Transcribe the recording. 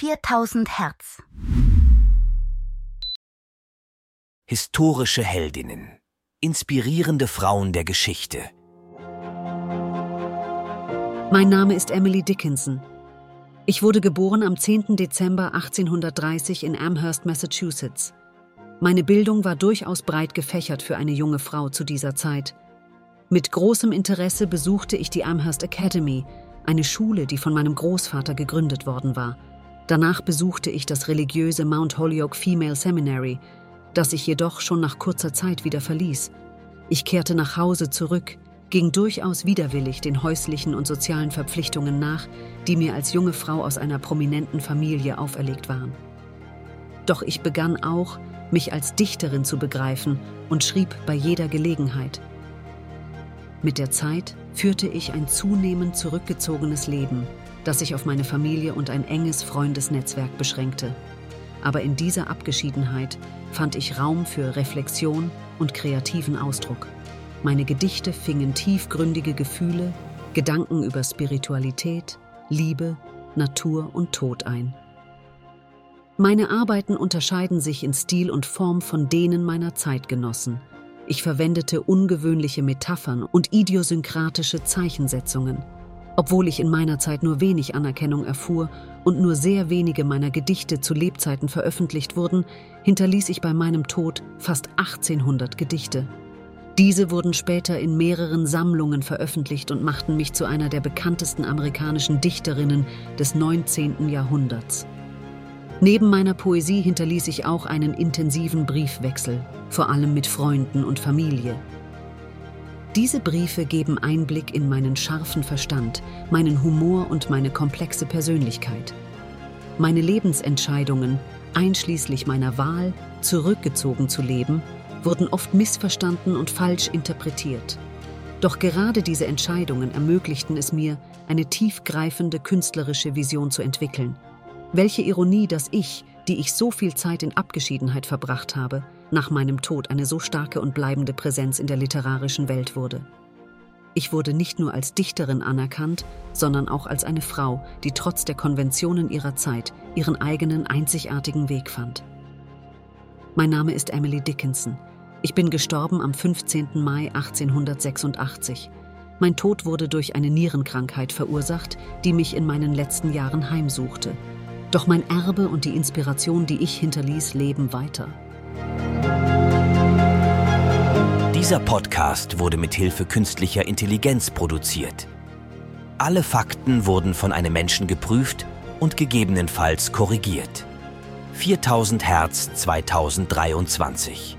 4000 Hertz. Historische Heldinnen. Inspirierende Frauen der Geschichte. Mein Name ist Emily Dickinson. Ich wurde geboren am 10. Dezember 1830 in Amherst, Massachusetts. Meine Bildung war durchaus breit gefächert für eine junge Frau zu dieser Zeit. Mit großem Interesse besuchte ich die Amherst Academy, eine Schule, die von meinem Großvater gegründet worden war. Danach besuchte ich das religiöse Mount Holyoke Female Seminary, das ich jedoch schon nach kurzer Zeit wieder verließ. Ich kehrte nach Hause zurück, ging durchaus widerwillig den häuslichen und sozialen Verpflichtungen nach, die mir als junge Frau aus einer prominenten Familie auferlegt waren. Doch ich begann auch, mich als Dichterin zu begreifen und schrieb bei jeder Gelegenheit. Mit der Zeit führte ich ein zunehmend zurückgezogenes Leben, das sich auf meine Familie und ein enges Freundesnetzwerk beschränkte. Aber in dieser Abgeschiedenheit fand ich Raum für Reflexion und kreativen Ausdruck. Meine Gedichte fingen tiefgründige Gefühle, Gedanken über Spiritualität, Liebe, Natur und Tod ein. Meine Arbeiten unterscheiden sich in Stil und Form von denen meiner Zeitgenossen. Ich verwendete ungewöhnliche Metaphern und idiosynkratische Zeichensetzungen. Obwohl ich in meiner Zeit nur wenig Anerkennung erfuhr und nur sehr wenige meiner Gedichte zu Lebzeiten veröffentlicht wurden, hinterließ ich bei meinem Tod fast 1800 Gedichte. Diese wurden später in mehreren Sammlungen veröffentlicht und machten mich zu einer der bekanntesten amerikanischen Dichterinnen des 19. Jahrhunderts. Neben meiner Poesie hinterließ ich auch einen intensiven Briefwechsel, vor allem mit Freunden und Familie. Diese Briefe geben Einblick in meinen scharfen Verstand, meinen Humor und meine komplexe Persönlichkeit. Meine Lebensentscheidungen, einschließlich meiner Wahl, zurückgezogen zu leben, wurden oft missverstanden und falsch interpretiert. Doch gerade diese Entscheidungen ermöglichten es mir, eine tiefgreifende künstlerische Vision zu entwickeln – welche Ironie, dass ich, die ich so viel Zeit in Abgeschiedenheit verbracht habe, nach meinem Tod eine so starke und bleibende Präsenz in der literarischen Welt wurde. Ich wurde nicht nur als Dichterin anerkannt, sondern auch als eine Frau, die trotz der Konventionen ihrer Zeit ihren eigenen einzigartigen Weg fand. Mein Name ist Emily Dickinson. Ich bin gestorben am 15. Mai 1886. Mein Tod wurde durch eine Nierenkrankheit verursacht, die mich in meinen letzten Jahren heimsuchte doch mein Erbe und die Inspiration, die ich hinterließ, leben weiter. Dieser Podcast wurde mit Hilfe künstlicher Intelligenz produziert. Alle Fakten wurden von einem Menschen geprüft und gegebenenfalls korrigiert. 4000 Hertz 2023.